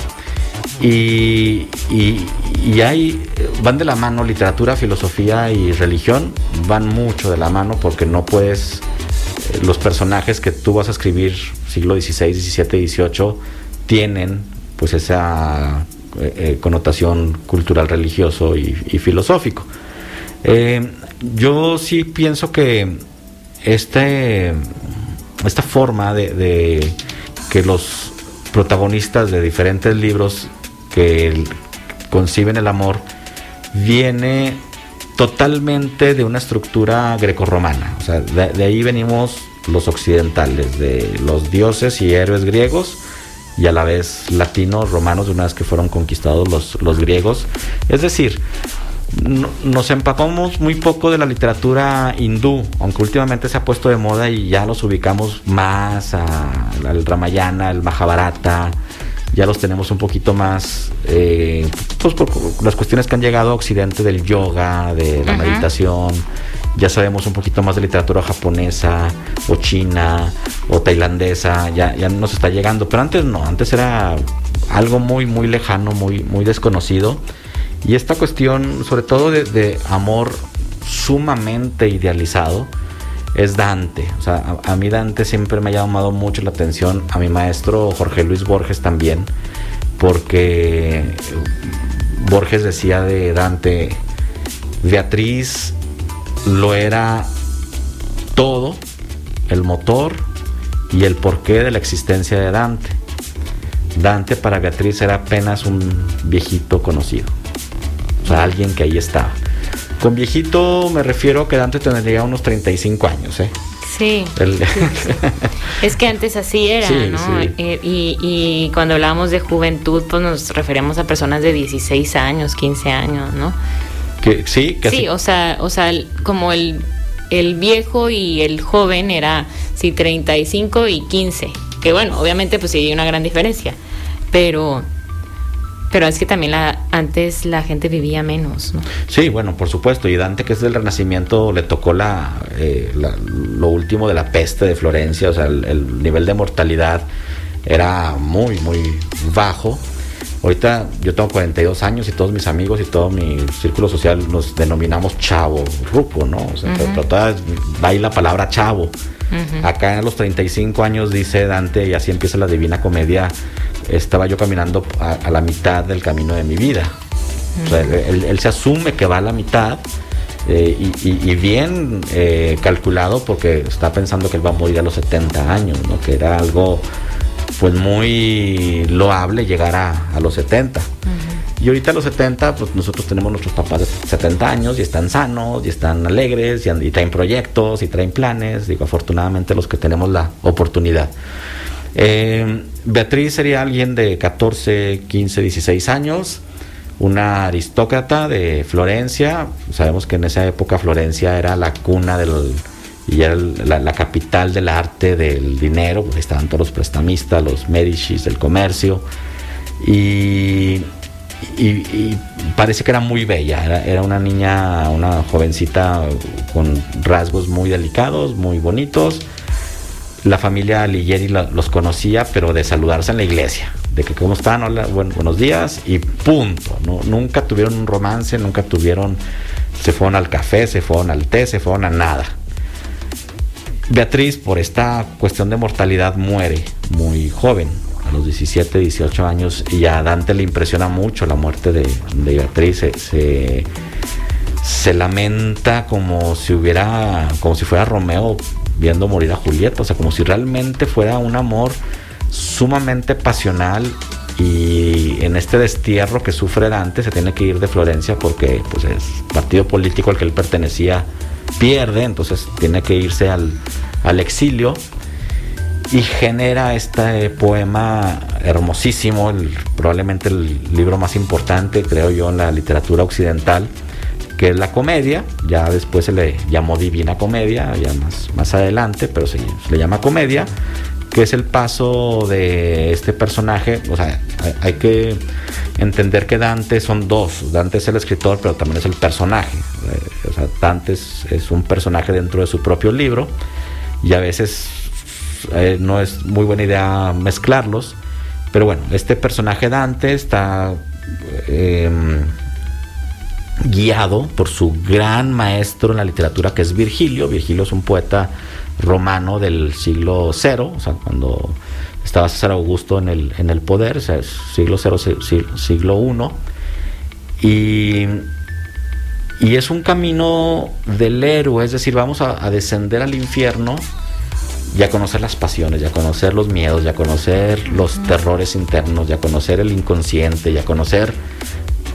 y, y, hay, van de la mano literatura, filosofía y religión, van mucho de la mano porque no puedes, los personajes que tú vas a escribir siglo XVI, XVII, XVIII tienen pues esa eh, eh, connotación cultural, religioso y, filosófico. yo sí pienso que este, esta forma de que los protagonistas de diferentes libros que conciben el amor viene totalmente de una estructura grecorromana. O sea, de, ahí venimos los occidentales, de los dioses y héroes griegos y a la vez latinos, romanos, una vez que fueron conquistados los, los griegos. Es decir, nos empapamos muy poco de la literatura hindú, aunque últimamente se ha puesto de moda y ya los ubicamos más al Ramayana, el Mahabharata, ya los tenemos un poquito más, eh, pues por las cuestiones que han llegado a Occidente del yoga, de la meditación, ya sabemos un poquito más de literatura japonesa o china o tailandesa, ya, ya nos está llegando, pero antes no, antes era algo muy, muy lejano, muy, muy desconocido. Y esta cuestión, sobre todo de amor sumamente idealizado, es Dante. O sea, a, mí Dante siempre me ha llamado mucho la atención, a mi maestro Jorge Luis Borges también, porque Borges decía de Dante, Beatriz lo era todo, el motor y el porqué de la existencia de Dante. Dante para Beatriz era apenas un viejito conocido, o sea, alguien que ahí estaba. Con viejito me refiero que Dante tendría unos 35 años, ¿eh? Sí. es que antes así era, ¿no? Eh, y, cuando hablábamos de juventud, pues nos referíamos a personas de 16 años, 15 años, ¿no? Que, sí, sí. o sea, o sea, como el, el viejo y el joven era, sí, 35 y 15. Que bueno, obviamente pues sí hay una gran diferencia. Pero Pero es que también la, antes la gente vivía menos, ¿no? Sí, bueno, por supuesto. Y Dante, que es del Renacimiento, le tocó la, eh, la- lo último de la peste de Florencia. O sea, el, el nivel de mortalidad era muy, muy bajo. Ahorita yo tengo 42 años y todos mis amigos y todo mi círculo social nos denominamos chavo, ruco, ¿no? O sea, pero- pero todavía va ahí la palabra chavo. Acá a los 35 años dice Dante, y así empieza la Divina Comedia, estaba yo caminando a, a la mitad del camino de mi vida. O sea, él, él se asume que va a la mitad eh, y, y- y bien eh, calculado porque está pensando que él va a morir a los 70 años, ¿no? que era algo pues muy loable llegar a, a los 70. Y ahorita a los 70, pues nosotros tenemos nuestros papás de 70 años y están sanos, y están alegres, y, y traen proyectos, y traen planes, digo, afortunadamente los que tenemos la oportunidad. Eh, Beatriz sería alguien de 14, 15, 16 años, una aristócrata de Florencia. Sabemos que en esa época Florencia era la cuna del y era la capital del arte del dinero, porque estaban todos los prestamistas, los Medicis del comercio. Y, y- parece que era muy bella, era, una niña, una jovencita con rasgos muy delicados, muy bonitos. La familia Ligieri los conocía, pero de saludarse en la iglesia, de que cómo están, hola, buen- buenos días y punto. Nunca tuvieron un romance, nunca tuvieron, se fueron al café, se fueron al té, se fueron a nada. Beatriz, por esta cuestión de mortalidad, muere muy joven, a los 17, 18 años, y a Dante le impresiona mucho la muerte de, de Beatriz. Se, lamenta como si hubiera, como si fuera Romeo viendo morir a Julieta, o sea, como si realmente fuera un amor sumamente pasional y en este destierro que sufre Dante se tiene que ir de Florencia porque pues es partido político al que él pertenecía pierde, entonces tiene que irse al, al exilio y genera este poema hermosísimo, el- probablemente el libro más importante, creo yo, en la literatura occidental, que es la comedia, ya después se le llamó Divina Comedia, ya más, más adelante, pero se, le llama comedia, que es el paso de este personaje, o sea, hay, que entender que Dante son dos, Dante es el escritor, pero también es el personaje, Eh, o sea, Dante es un personaje dentro de su propio libro, y a veces eh, no es muy buena idea mezclarlos, pero bueno, este personaje Dante está... em, guiado por su gran maestro en la literatura que es Virgilio. Virgilio es un poeta romano del siglo cero, o sea, cuando estaba César Augusto en el, en el poder, o sea, es siglo cero, si- si- siglo uno. Y, y es un camino del héroe, es decir, vamos a descender al infierno y a conocer las pasiones, y a conocer los miedos, y a conocer los terrores internos, y a conocer el inconsciente, y a conocer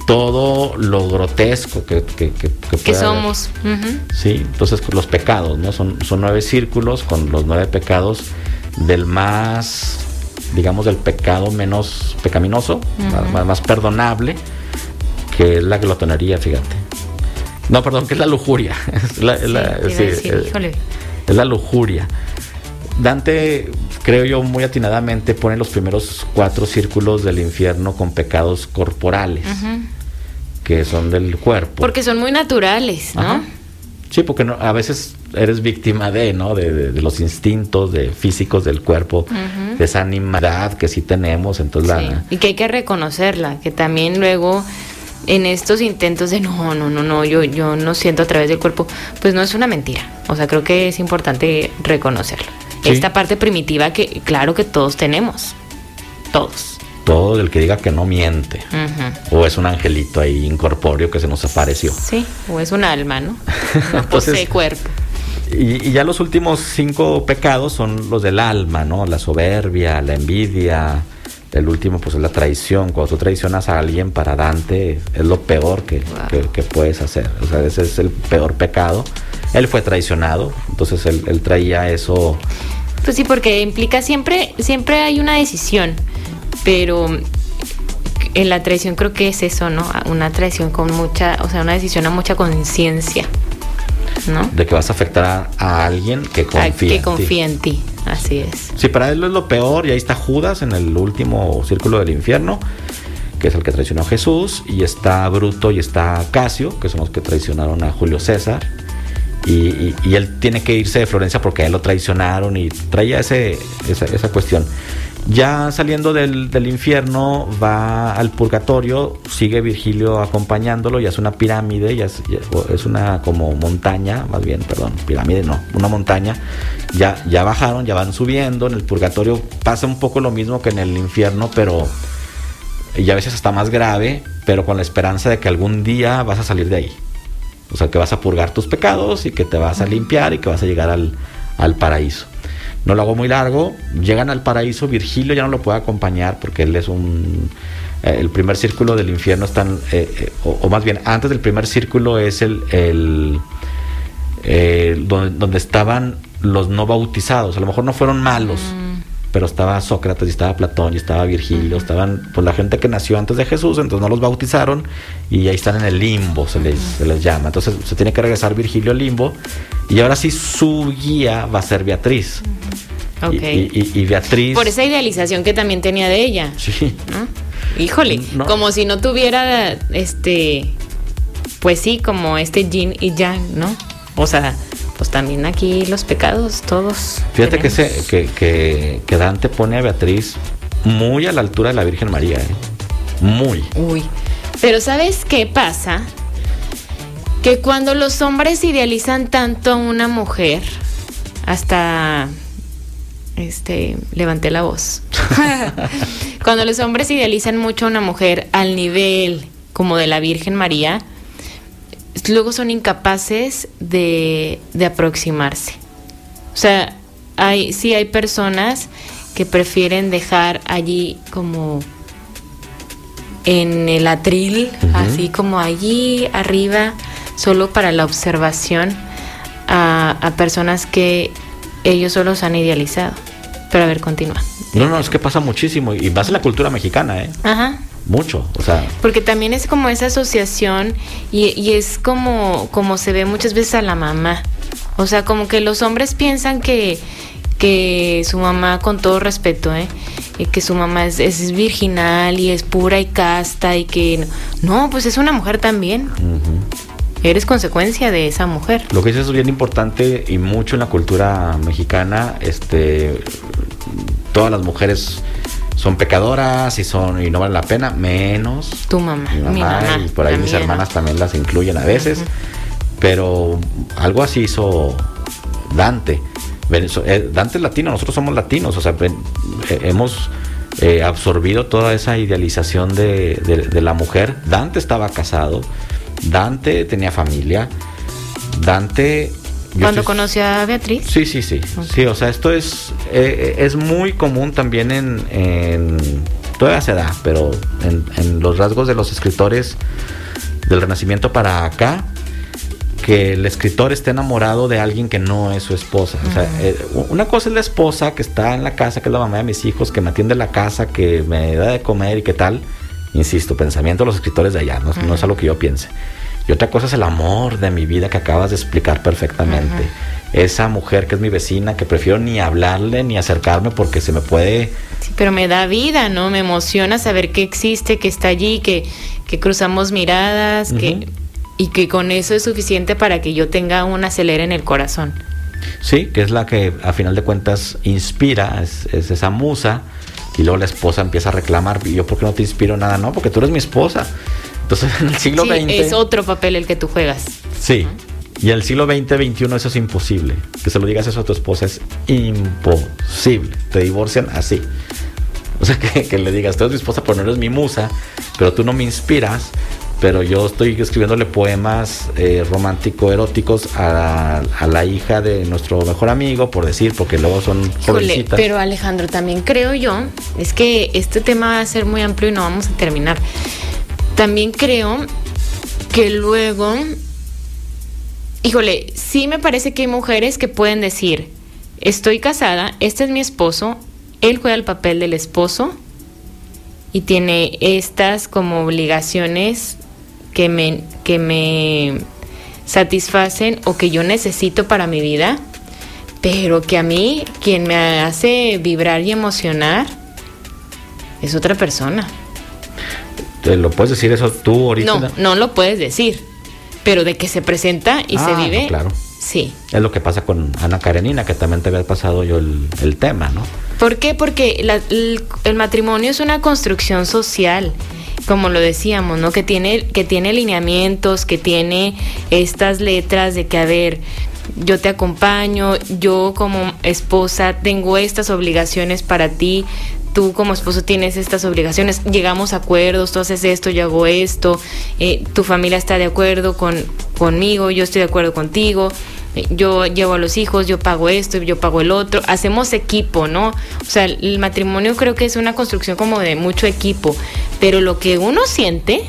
todo lo grotesco que, que, que, que somos. Sí, entonces los pecados, ¿no? Son, son nueve círculos con los nueve pecados del más, digamos, del pecado menos pecaminoso, más- más, más perdonable, que es la glotonería, fíjate. No, perdón, que es la lujuria. Es la, es la- Sí, decir, es- híjole. es la lujuria. Dante, creo yo, muy atinadamente pone los primeros cuatro círculos del infierno con pecados corporales, que son del cuerpo. Porque son muy naturales, ¿no? Ajá. Sí, porque no- a veces eres víctima de, ¿no? De, de- de los instintos de físicos del cuerpo, de esa animalidad que sí tenemos, entonces Sí, la... Y que hay que reconocerla, que también luego en estos intentos de no, no, no, no, yo, yo no siento a través del cuerpo, pues no es una mentira. O sea, creo que es importante reconocerlo. Sí. Esta parte primitiva que claro que todos tenemos. Todos. Todo el que diga que no miente, o es un angelito ahí incorpóreo que se nos apareció. Sí, o es un alma, ¿no? No Entonces- posee cuerpo. Y, y ya los últimos cinco pecados son los del alma, ¿no? La soberbia, la envidia. El último, pues, es la traición. Cuando tú traicionas a alguien, para Dante es lo peor que, Wow. que- que puedes hacer. O sea, ese es el peor pecado. Él fue traicionado, entonces él, él traía eso. Pues sí, porque implica siempre, siempre hay una decisión, pero en la traición creo que es eso, ¿no? Una traición con mucha, o sea, una decisión a mucha conciencia, ¿no? de que vas a afectar a, alguien que confía. que en ti. confía en ti, así es. Sí, para él es lo peor, y ahí está Judas en el último círculo del infierno, que es el que traicionó a Jesús, y está Bruto y está Casio, que son los que traicionaron a Julio César. Y, él tiene que irse de Florencia porque a él lo traicionaron y traía ese, esa, cuestión. Ya saliendo del, infierno va al purgatorio, sigue Virgilio acompañándolo, ya es una pirámide, ya es, una como montaña, más bien, perdón, pirámide no, una montaña. Ya, ya bajaron, ya van subiendo, en el purgatorio pasa un poco lo mismo que en el infierno, pero y a veces está más grave, pero con la esperanza de que algún día vas a salir de ahí. O sea, que vas a purgar tus pecados y que te vas a limpiar y que vas a llegar al, paraíso. No lo hago muy largo. Llegan al paraíso. Virgilio ya no lo puede acompañar porque él es un. Eh, el primer círculo del infierno están. Eh, eh, o, más bien, antes del primer círculo es el. el donde, donde, estaban los no bautizados. A lo mejor no fueron malos. Mm pero estaba Sócrates y estaba Platón y estaba Virgilio, estaban pues la gente que nació antes de Jesús, entonces no los bautizaron y ahí están en el limbo, se les, se les llama. Entonces se tiene que regresar Virgilio al limbo y ahora sí su guía va a ser Beatriz. Y, Beatriz... Por esa idealización que también tenía de ella. Sí. Híjole, como si no tuviera este, pues sí, como este yin y yang, ¿no? O sea, pues también aquí los pecados, todos. Fíjate que, se, que, que, Dante pone a Beatriz muy a la altura de la Virgen María, ¿eh? Muy. Uy. Pero ¿sabes qué pasa? Que cuando los hombres idealizan tanto a una mujer, hasta este levanté la voz. cuando los hombres idealizan mucho a una mujer al nivel como de la Virgen María, luego son incapaces de, aproximarse. O sea, hay, sí hay personas que prefieren dejar allí como en el atril, así como allí arriba, solo para la observación a, a, personas que ellos solo se han idealizado. Pero a ver, continúa. No, no, es que pasa muchísimo y más en la cultura mexicana, ¿eh? Ajá mucho, o sea. Porque también es como esa asociación y, es como, como se ve muchas veces a la mamá. O sea, como que los hombres piensan que, que su mamá, con todo respeto, ¿eh? que su mamá es, es, virginal y es pura y casta y que no, pues es una mujer también. Eres consecuencia de esa mujer. Lo que dices es bien importante y mucho en la cultura mexicana, este todas las mujeres son pecadoras y son y no valen la pena, menos tu mamá, mi mamá, y por ahí mis hermanas también las incluyen a veces, pero algo así hizo Dante. Eh, Dante es latino, nosotros somos latinos, o sea, eh, hemos eh, absorbido toda esa idealización de, de, la mujer. Dante estaba casado, Dante tenía familia, Dante ¿Cuando conoció a Beatriz? Sí, sí, sí. Sí, o sea, esto es, eh, es muy común también en, en, Todavía se da, pero en, los rasgos de los escritores del Renacimiento para acá, que el escritor esté enamorado de alguien que no es su esposa. O sea, eh, una cosa es la esposa que está en la casa, que es la mamá de mis hijos, que me atiende la casa, que me da de comer y qué tal. Insisto, pensamiento de los escritores de allá, no, no es algo que yo piense. Y otra cosa es el amor de mi vida que acabas de explicar perfectamente. Esa mujer que es mi vecina, que prefiero ni hablarle ni acercarme porque se me puede... Sí, pero me da vida, ¿no? Me emociona saber que existe, que está allí, que, que cruzamos miradas, que, y que con eso es suficiente para que yo tenga un acelere en el corazón. Sí, que es la que a final de cuentas inspira, es, es esa musa. Y luego la esposa empieza a reclamar, ¿y yo por qué no te inspiro nada? No, porque tú eres mi esposa. Entonces, en el siglo XX. Es otro papel el que tú juegas. Sí. Y en el siglo XX, XXI eso es imposible. Que se lo digas eso a tu esposa es imposible. Te divorcian así. O sea, que, le digas, tú eres mi esposa, pero no eres mi musa, pero tú no me inspiras, pero yo estoy escribiéndole poemas eh, romántico-eróticos a, la hija de nuestro mejor amigo, por decir, porque luego son jovencitas. Pero Alejandro, también creo yo, es que este tema va a ser muy amplio y no vamos a terminar. También creo que luego, híjole, sí me parece que hay mujeres que pueden decir, estoy casada, este es mi esposo, él juega el papel del esposo y tiene estas como obligaciones que me, que me satisfacen o que yo necesito para mi vida, pero que a mí quien me hace vibrar y emocionar es otra persona. ¿Te lo puedes decir eso tú ahorita? No, no lo puedes decir. Pero de que se presenta y se Ah, no, vive. claro. Sí. Es lo que pasa con Ana Karenina, que también te había pasado yo el, el tema, ¿no? ¿Por qué? Porque la- el, el matrimonio es una construcción social, como lo decíamos, ¿no? Que tiene, que tiene lineamientos, que tiene estas letras de que, a ver, yo te acompaño, yo como esposa tengo estas obligaciones para ti, tú como esposo tienes estas obligaciones, llegamos a acuerdos, tú haces esto, yo hago esto, eh, tu familia está de acuerdo con, conmigo, yo estoy de acuerdo contigo, eh, yo llevo a los hijos, yo pago esto, yo pago el otro, hacemos equipo, ¿no? O sea, el matrimonio creo que es una construcción como de mucho equipo, pero lo que uno siente,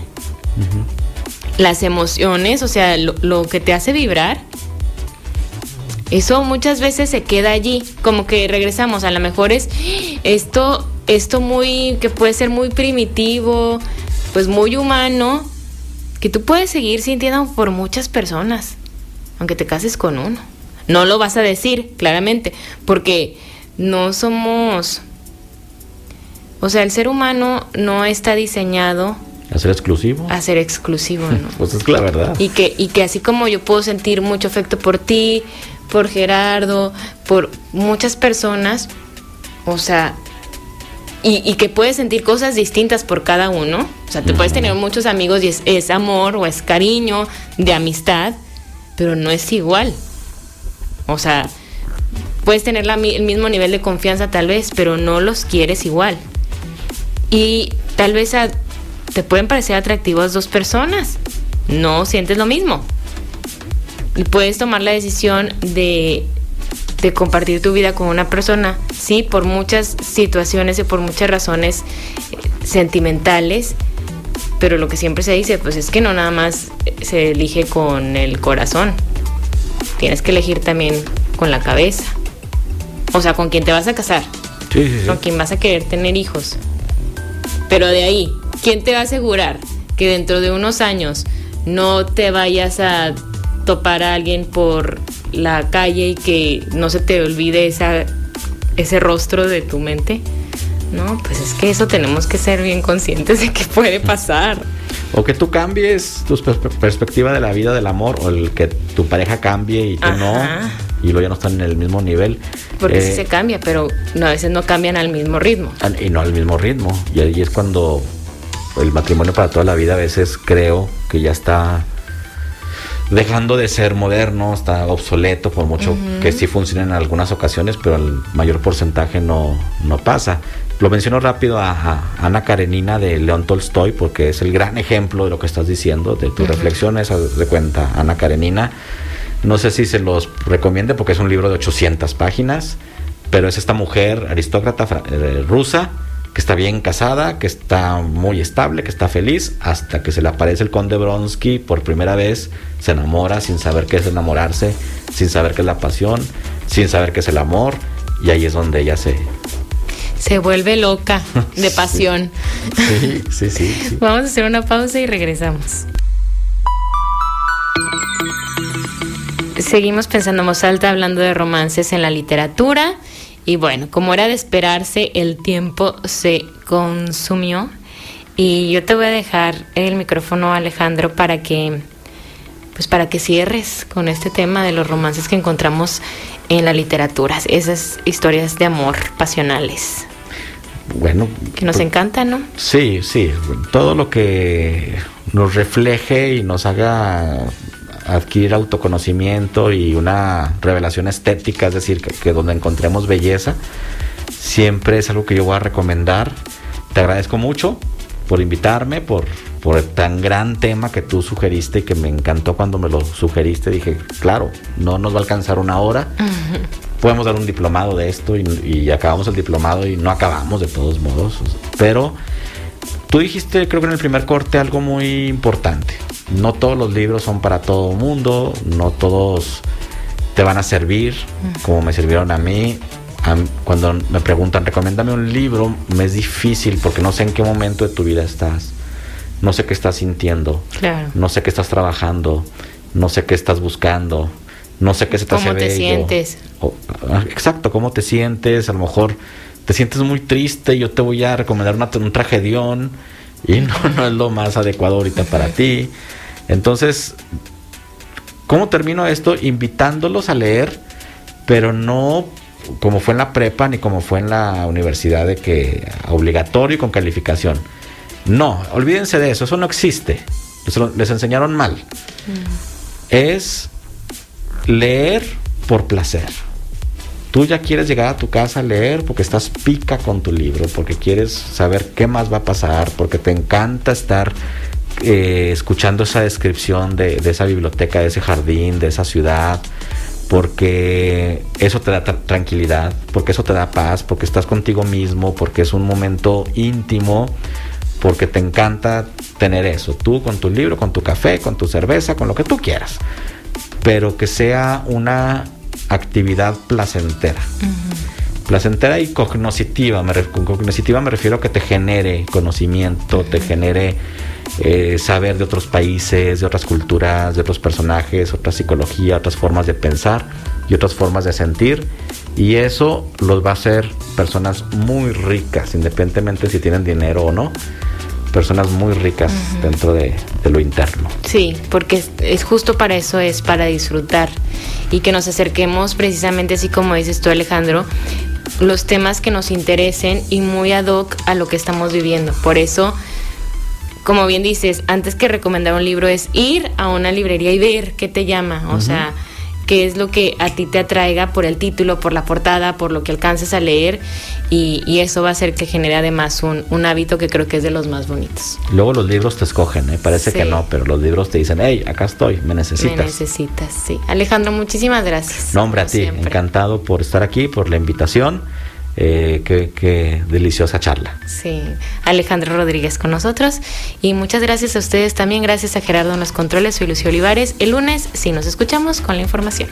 las emociones, o sea, lo, lo que te hace vibrar, eso muchas veces se queda allí, como que regresamos, a lo mejor es esto, esto muy, que puede ser muy primitivo, pues muy humano, que tú puedes seguir sintiendo por muchas personas, aunque te cases con uno. No lo vas a decir, claramente, porque no somos, o sea, el ser humano no está diseñado Hacer exclusivo. a ser exclusivo, ¿no? Pues es la verdad. Y que, y que así como yo puedo sentir mucho afecto por ti, por Gerardo, por muchas personas, o sea, y, y que puedes sentir cosas distintas por cada uno. O sea, te puedes tener muchos amigos y es, es amor o es cariño de amistad, pero no es igual. O sea, puedes tener la el mismo nivel de confianza tal vez, pero no los quieres igual. Y tal vez a- te pueden parecer atractivas dos personas. No sientes lo mismo. Y puedes tomar la decisión de, de compartir tu vida con una persona, sí, por muchas situaciones y por muchas razones eh, sentimentales, pero lo que siempre se dice, pues es que no nada más se elige con el corazón, tienes que elegir también con la cabeza, o sea, con quien te vas a casar, Sí, sí, sí. con quien vas a querer tener hijos. Pero de ahí, ¿quién te va a asegurar que dentro de unos años no te vayas a topar a alguien por la calle y que no se te olvide esa, ese rostro de tu mente? No, pues es que eso tenemos que ser bien conscientes de que puede pasar. O que tú cambies tu perspe- perspectiva de la vida, del amor, o el que tu pareja cambie y tú Ajá. no, y luego ya no están en el mismo nivel. Porque sí Eh, se cambia, pero no, a veces no cambian al mismo ritmo. al- y no al mismo ritmo. Y ahí es cuando el matrimonio para toda la vida a veces creo que ya está dejando de ser moderno, está obsoleto, por mucho que sí funcione en algunas ocasiones, pero el mayor porcentaje no, no pasa. Lo menciono rápido a, a Ana Karenina de León Tolstoy porque es el gran ejemplo de lo que estás diciendo, de tus reflexiones, haz de cuenta, Ana Karenina. No sé si se los recomiende porque es un libro de 800 páginas, pero es esta mujer aristócrata eh, rusa que está bien casada, que está muy estable, que está feliz, hasta que se le aparece el conde Bronsky por primera vez, se enamora sin saber qué es enamorarse, sin saber qué es la pasión, sin saber qué es el amor, y ahí es donde ella se... Se vuelve loca de pasión. Sí, sí, sí. sí. Vamos a hacer una pausa y regresamos. Seguimos pensando en voz alta hablando de romances en la literatura. Y bueno, como era de esperarse, el tiempo se consumió. Y yo te voy a dejar el micrófono, Alejandro, para que pues para que cierres con este tema de los romances que encontramos en la literatura, esas historias de amor pasionales Bueno, que nos pues, encantan, ¿no? Sí, sí, todo lo que nos refleje y nos haga adquirir autoconocimiento y una revelación estética, es decir, que, que donde encontremos belleza, siempre es algo que yo voy a recomendar. Te agradezco mucho por invitarme, por, por el tan gran tema que tú sugeriste y que me encantó cuando me lo sugeriste. Dije, claro, no nos va a alcanzar una hora. Podemos dar un diplomado de esto y, y acabamos el diplomado y no acabamos de todos modos. Pero tú dijiste, creo que en el primer corte, algo muy importante. No todos los libros son para todo el mundo, no todos te van a servir como me sirvieron a mí. Cuando me preguntan, recomiéndame un libro, me es difícil porque no sé en qué momento de tu vida estás. No sé qué estás sintiendo. Claro. No sé qué estás trabajando. No sé qué estás buscando. No sé qué se te ¿Cómo hace te bello. sientes? O- ah, exacto, cómo te sientes. A lo mejor te sientes muy triste. Yo te voy a recomendar una- un tragedión. y no, no es lo más adecuado ahorita para ti. Entonces, ¿cómo termino esto? Invitándolos a leer, pero no como fue en la prepa ni como fue en la universidad de que obligatorio y con calificación. No, olvídense de eso, eso no existe. Les, enseñaron mal. Mm. Es leer por placer. Tú ya quieres llegar a tu casa a leer porque estás pica con tu libro, porque quieres saber qué más va a pasar, porque te encanta estar eh, escuchando esa descripción de, de, esa biblioteca, de ese jardín, de esa ciudad, porque eso te da tranquilidad, porque eso te da paz, porque estás contigo mismo, porque es un momento íntimo, porque te encanta tener eso, tú con tu libro, con tu café, con tu cerveza, con lo que tú quieras, pero que sea una actividad placentera. Placentera y cognoscitiva. Me, con cognoscitiva me refiero a que te genere conocimiento, te genere eh, saber de otros países, de otras culturas, de otros personajes, otra psicología, otras formas de pensar y otras formas de sentir. Y eso los va a hacer personas muy ricas, independientemente si tienen dinero o no personas muy ricas dentro de, lo interno. Sí, porque es, justo para eso, es para disfrutar y que nos acerquemos precisamente así como dices tú Alejandro, los temas que nos interesen y muy ad hoc a lo que estamos viviendo. Por eso, como bien dices, antes que recomendar un libro es ir a una librería y ver qué te llama, o sea qué es lo que a ti te atraiga por el título, por la portada, por lo que alcances a leer y, eso va a hacer que genere además un, hábito que creo que es de los más bonitos. Luego los libros te escogen, ¿eh? parece que no, pero los libros te dicen, hey, acá estoy, me necesitas. Me necesitas, sí. Alejandro, muchísimas gracias. No, hombre, a ti, encantado por estar aquí, por la invitación. Eh, qué, deliciosa charla. Sí, Alejandro Rodríguez con nosotros. Y muchas gracias a ustedes también. Gracias a Gerardo en los controles. Soy Lucio Olivares. El lunes, sí, nos escuchamos con la información.